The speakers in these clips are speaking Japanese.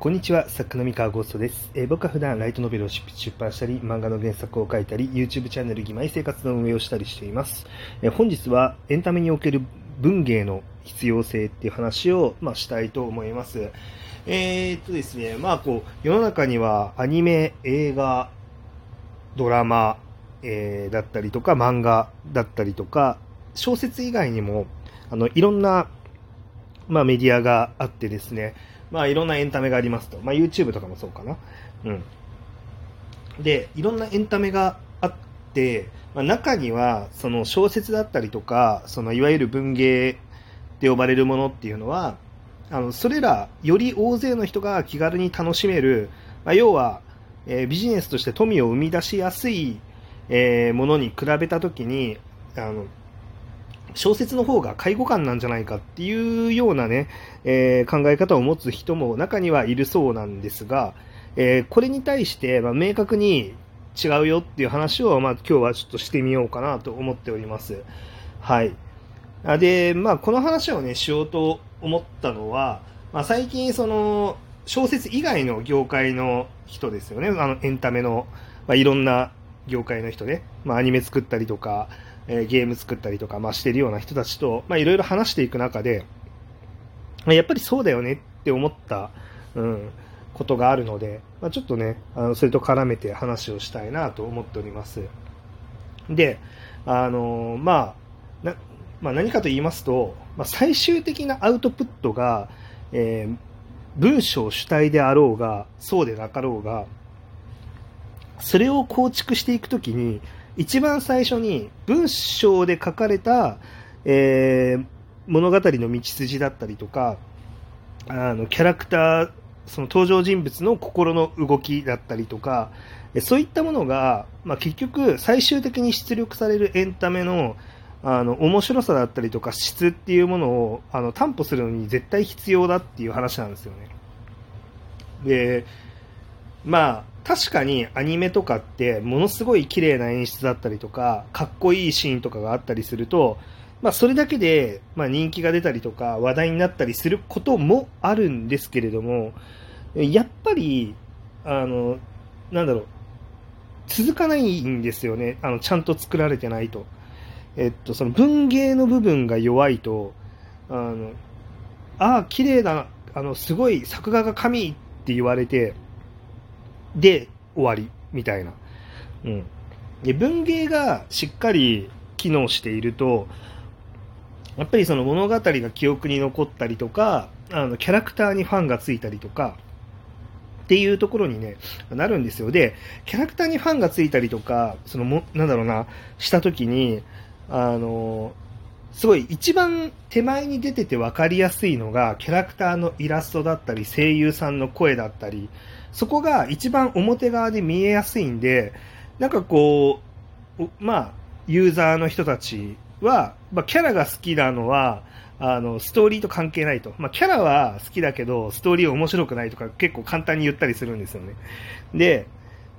こんにちは、作家の三河ゴーストです、えー僕は普段ライトノベルを出版したり、漫画の原作を書いたり、YouTube チャンネル義妹生活の運営をしたりしています。えー本日はエンタメにおける文芸の必要性っていう話を、まあ、したいと思います。えーっとですね、まあこう、世の中にはアニメ、映画、ドラマ、えーだったりとか、漫画だったりとか、小説以外にも、あの、いろんな、まあ、メディアがあってですね、まあ、いろんなエンタメがありますと。まあ、YouTube とかもそうかな。うん。で、いろんなエンタメがあって、まあ、中には、その小説だったりとか、そのいわゆる文芸って呼ばれるものっていうのは、あの、それら、より大勢の人が気軽に楽しめる、まあ、要は、えービジネスとして富を生み出しやすい、えーものに比べたときに、あの、小説の方が介護官なんじゃないかっていうようなね、えー考え方を持つ人も中にはいるそうなんですが、えーこれに対して、まあ、明確に違うよっていう話を、まあ、今日はちょっとしてみようかなと思っております。はい。で、まあ、この話をね、しようと思ったのは、まあ、最近、その、小説以外の業界の人ですよね。あの、エンタメの、まあ、いろんな業界の人ね。まあ、アニメ作ったりとか、えゲーム作ったりとか、まあ、してるような人たちと、まあ、いろいろ話していく中で、まやっぱりそうだよねって思った、うん、ことがあるので、まあ、ちょっとね、あのそれと絡めて話をしたいなと思っております。で、あのまあ、なまあ、何かと言いますと、まあ、最終的なアウトプットが、えー文章主体であろうが、そうでなかろうが、それを構築していくときに、一番最初に文章で書かれた、えー物語の道筋だったりとか、あのキャラクター、その登場人物の心の動きだったりとか、そういったものが、まあ、結局、最終的に出力されるエンタメのあの面白さだったりとか質っていうものをあの担保するのに絶対必要だっていう話なんですよね。で、まあ、確かにアニメとかってものすごい綺麗な演出だったりとか、かっこいいシーンとかがあったりすると、まあ、それだけで、まあ、人気が出たりとか話題になったりすることもあるんですけれども、やっぱり、あの、なんだろう、続かないんですよね。あの、ちゃんと作られてないと。えっと、その文芸の部分が弱いと、あの、ああ、綺麗だ、あの、すごい作画が神って言われて、で、終わり、みたいな。うん。で、文芸がしっかり機能していると、やっぱりその物語が記憶に残ったりとか、あの、キャラクターにファンがついたりとか、っていうところにね、なるんですよ。で、キャラクターにファンがついたりとか、そのも、なんだろうな、したときに、あの、すごい一番手前に出てて分かりやすいのが、キャラクターのイラストだったり、声優さんの声だったり、そこが一番表側で見えやすいんで、なんかこう、まあ、ユーザーの人たちは、まあ、キャラが好きなのは、あの、ストーリーと関係ないと。まあ、キャラは好きだけど、ストーリー面白くないとか結構簡単に言ったりするんですよね。で、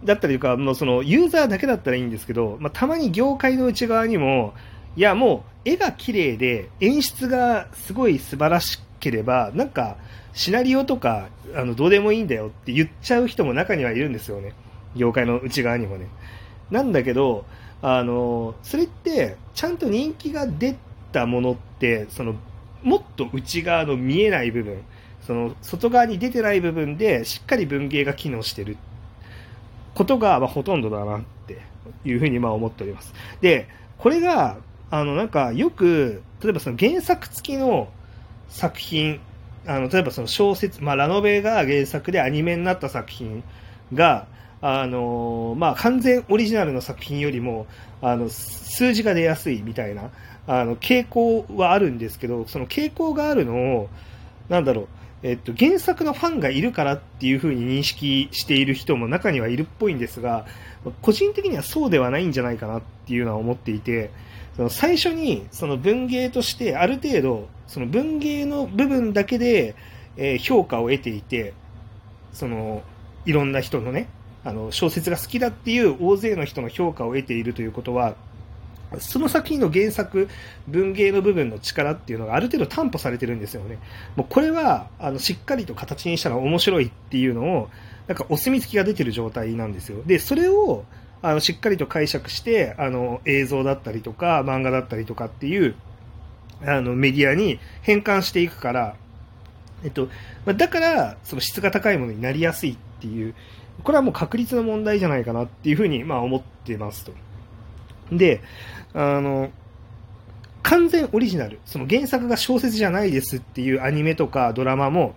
だったりとか、もうその、ユーザーだけだったらいいんですけど、まあ、たまに業界の内側にも、いや、もう、絵が綺麗で、演出がすごい素晴らしければ、なんか、シナリオとか、あの、どうでもいいんだよって言っちゃう人も中にはいるんですよね。業界の内側にもね。なんだけど、あの、それって、ちゃんと人気が出たものって、その、もっと内側の見えない部分、その、外側に出てない部分で、しっかり文芸が機能してることが、まあ、ほとんどだなっていうふうに、まあ、思っております。で、これが、あの、なんか、よく、例えばその原作付きの作品、あの、例えばその小説、まあ、ラノベが原作でアニメになった作品が、あのまあ、完全オリジナルの作品よりも、あの、数字が出やすいみたいな、あの、傾向はあるんですけど、その傾向があるのを、なんだろう、えっと、原作のファンがいるからっていうふうに認識している人も中にはいるっぽいんですが、個人的にはそうではないんじゃないかなっていうのは思っていて、その最初にその文芸としてある程度、その文芸の部分だけで、評価を得ていて、その、いろんな人のね、あの、小説が好きだっていう大勢の人の評価を得ているということは、その作品の原作、文芸の部分の力っていうのがある程度担保されてるんですよね。もうこれは、あの、しっかりと形にしたら面白いっていうのを、なんかお墨付きが出てる状態なんですよ。で、それを、あの、しっかりと解釈して、あの、映像だったりとか、漫画だったりとかっていう、あの、メディアに変換していくから、えっと、だから、その質が高いものになりやすいっていう、これはもう確率の問題じゃないかなっていうふうに、まあ思ってますと。で、あの、完全オリジナル、その原作が小説じゃないですっていうアニメとかドラマも、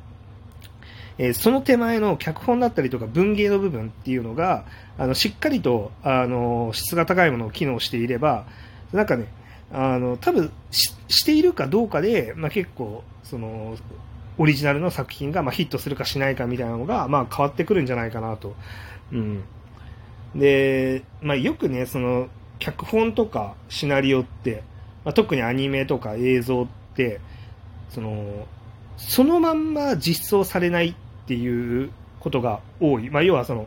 えー、その手前の脚本だったりとか文芸の部分っていうのが、あの、しっかりと、あの、質が高いものを機能していれば、なんかね、あの、多分し、しているかどうかで、まあ、結構、その、オリジナルの作品が、まあ、ヒットするかしないかみたいなのが、まあ、変わってくるんじゃないかなと。うん。で、まあ、よくね、その、脚本とかシナリオって、まあ、特にアニメとか映像って、その、そのまんま実装されないっていうことが多い。まあ、要はその、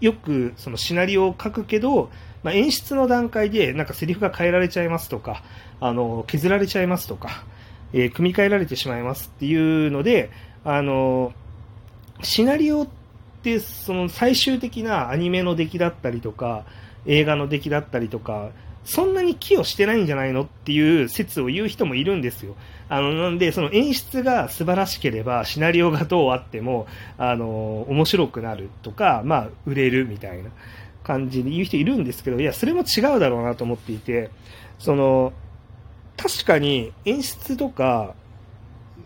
よくそのシナリオを書くけど、まあ、演出の段階でなんかセリフが変えられちゃいますとか、あの、削られちゃいますとか、えー、組み替えられてしまいますっていうので、あの、シナリオってその最終的なアニメの出来だったりとか、映画の出来だったりとか、そんなに寄与してないんじゃないのっていう説を言う人もいるんですよ。あの、なんで、その演出が素晴らしければ、シナリオがどうあっても、あの、面白くなるとか、まあ、売れるみたいな感じで言う人いるんですけど、いや、それも違うだろうなと思っていて、その、確かに演出とか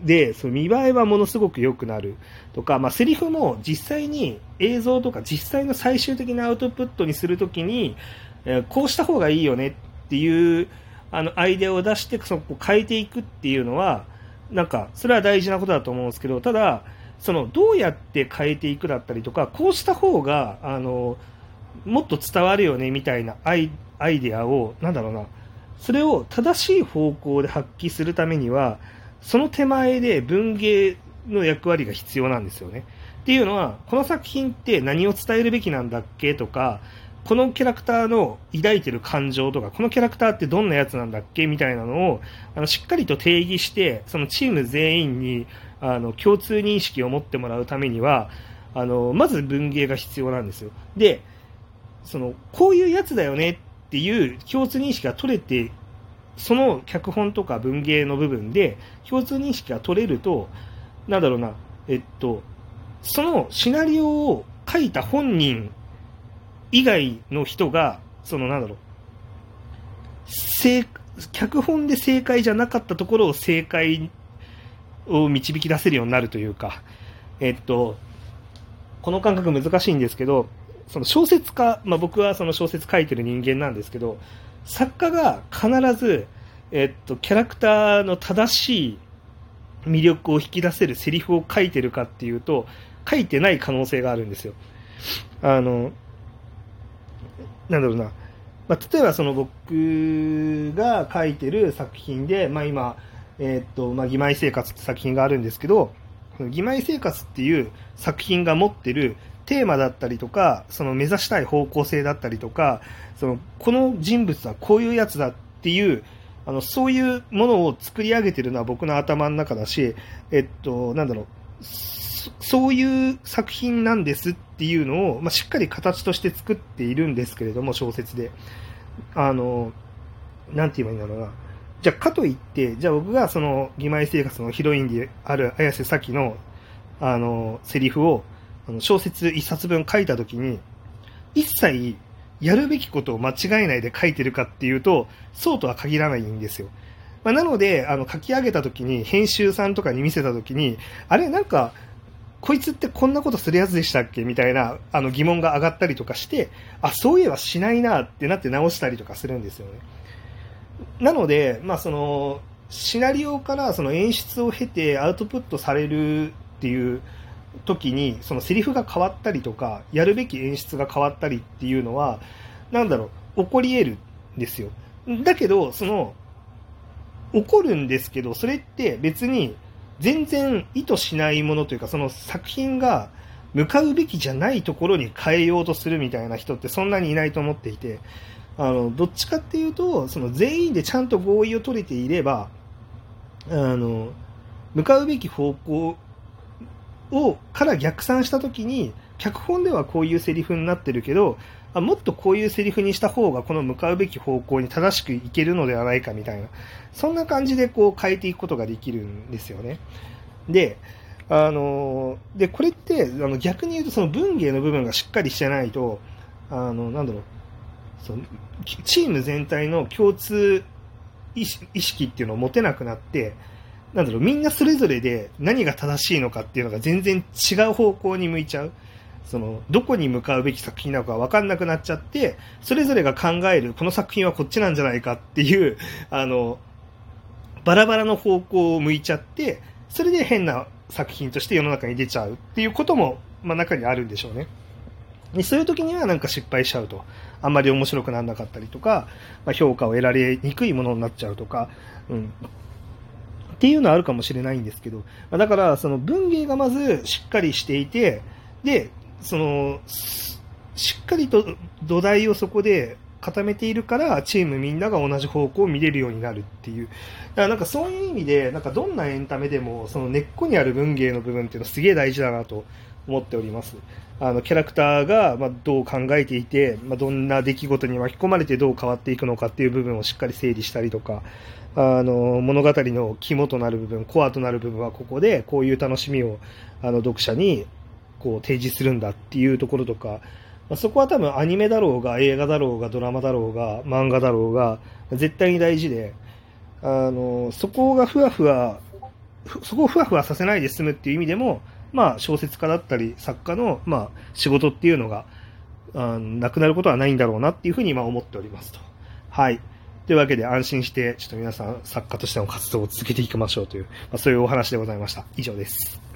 で、その見栄えはものすごく良くなるとか、まあ、セリフも実際に映像とか実際の最終的なアウトプットにするときに、え、こうした方がいいよねっていうあのアイデアを出してそこ変えていくっていうのは、なんかそれは大事なことだと思うんですけど、ただ、そのどうやって変えていくだったりとか、こうした方があのもっと伝わるよねみたいなアイアイデアを、なんだろうな、それを正しい方向で発揮するためには、その手前で文芸の役割が必要なんですよね。っていうのは、この作品って何を伝えるべきなんだっけとか、このキャラクターの抱いてる感情とか、このキャラクターってどんなやつなんだっけみたいなのを、あの、しっかりと定義して、そのチーム全員に、あの、共通認識を持ってもらうためには、あの、まず文芸が必要なんですよ。で、その、こういうやつだよねっていう共通認識が取れて、その脚本とか文芸の部分で共通認識が取れると、なんだろうな、えっと、そのシナリオを書いた本人以外の人が、そのなんだろう、正、脚本で正解じゃなかったところを正解を導き出せるようになるというか、えっと、この感覚難しいんですけど、その小説家、まあ、僕はその小説書いてる人間なんですけど、作家が必ず、えっと、キャラクターの正しい魅力を引き出せるセリフを書いてるかっていうと、書いてない可能性があるんですよ。あの、なんだろうな。まあ、例えばその僕が書いてる作品で、まあ、今、えっと、まあ、義妹生活って作品があるんですけど、義妹生活っていう作品が持ってるテーマだったりとか、その目指したい方向性だったりとか、その、この人物はこういうやつだっていう、あの、そういうものを作り上げてるのは僕の頭の中だし、えっと、なんだろう、そういう作品なんですっていうのを、まあ、しっかり形として作っているんですけれども、小説で。あの、なんて言えばいいんだろうな。じゃあ、かといって、じゃあ僕がその、義妹生活のヒロインである綾瀬咲の、あの、セリフを、あの小説一冊分書いたときに、一切やるべきことを間違えないで書いてるかっていうと、そうとは限らないんですよ。まあ、なので、あの、書き上げたときに、編集さんとかに見せたときに、あれ、なんか、こいつってこんなことするやつでしたっけ？みたいな、あの、疑問が上がったりとかして、あ、そういえばしないなってなって直したりとかするんですよね。なので、まあ、その、シナリオからその演出を経てアウトプットされるっていう、時にそのセリフが変わったりとかやるべき演出が変わったりっていうのはなんだろう起こり得るんですよだけどその起こるんですけどそれって別に全然意図しないものというかその作品が向かうべきじゃないところに変えようとするみたいな人ってそんなにいないと思っていてあの、どっちかっていうと、その全員でちゃんと合意を取れていれば、あの、向かうべき方向を、から逆算したときに、脚本ではこういうセリフになってるけど、あもっとこういうセリフにした方がこの向かうべき方向に正しくいけるのではないかみたいな、そんな感じでこう変えていくことができるんですよね。で、あの、で、これって、あの逆に言うとその文芸の部分がしっかりしてないと、あの、なんだろう、そのチーム全体の共通意識っていうのを持てなくなって、なんだろう、みんなそれぞれで何が正しいのかっていうのが全然違う方向に向いちゃう。その、どこに向かうべき作品なのか分かんなくなっちゃって、それぞれが考える、この作品はこっちなんじゃないかっていう、あの、バラバラの方向を向いちゃって、それで変な作品として世の中に出ちゃうっていうことも、まあ中にあるんでしょうね。でそういう時にはなんか失敗しちゃうと。あんまり面白くならなかったりとか、まあ、評価を得られにくいものになっちゃうとか、うん。っていうのはあるかもしれないんですけど、だから、その文芸がまずしっかりしていて、で、その、しっかりと土台をそこで固めているから、チームみんなが同じ方向を見れるようになるっていう。だからなんかそういう意味で、なんかどんなエンタメでも、その根っこにある文芸の部分っていうのはすげえ大事だなと思っております。あの、キャラクターが、まどう考えていて、まあ、どんな出来事に巻き込まれてどう変わっていくのかっていう部分をしっかり整理したりとか、あの、物語の肝となる部分、コアとなる部分はここで、こういう楽しみを、あの、読者に、こう、提示するんだっていうところとか、まあ、そこは多分アニメだろうが、映画だろうが、ドラマだろうが、漫画だろうが、絶対に大事で、あの、そこがふわふわ、そこをふわふわさせないで済むっていう意味でも、まあ、小説家だったり、作家の、まあ、仕事っていうのが、あなくなることはないんだろうなっていうふうに今思っておりますと。はい。というわけで安心して、ちょっと皆さん作家としての活動を続けていきましょうという、まあ、そういうお話でございました。以上です。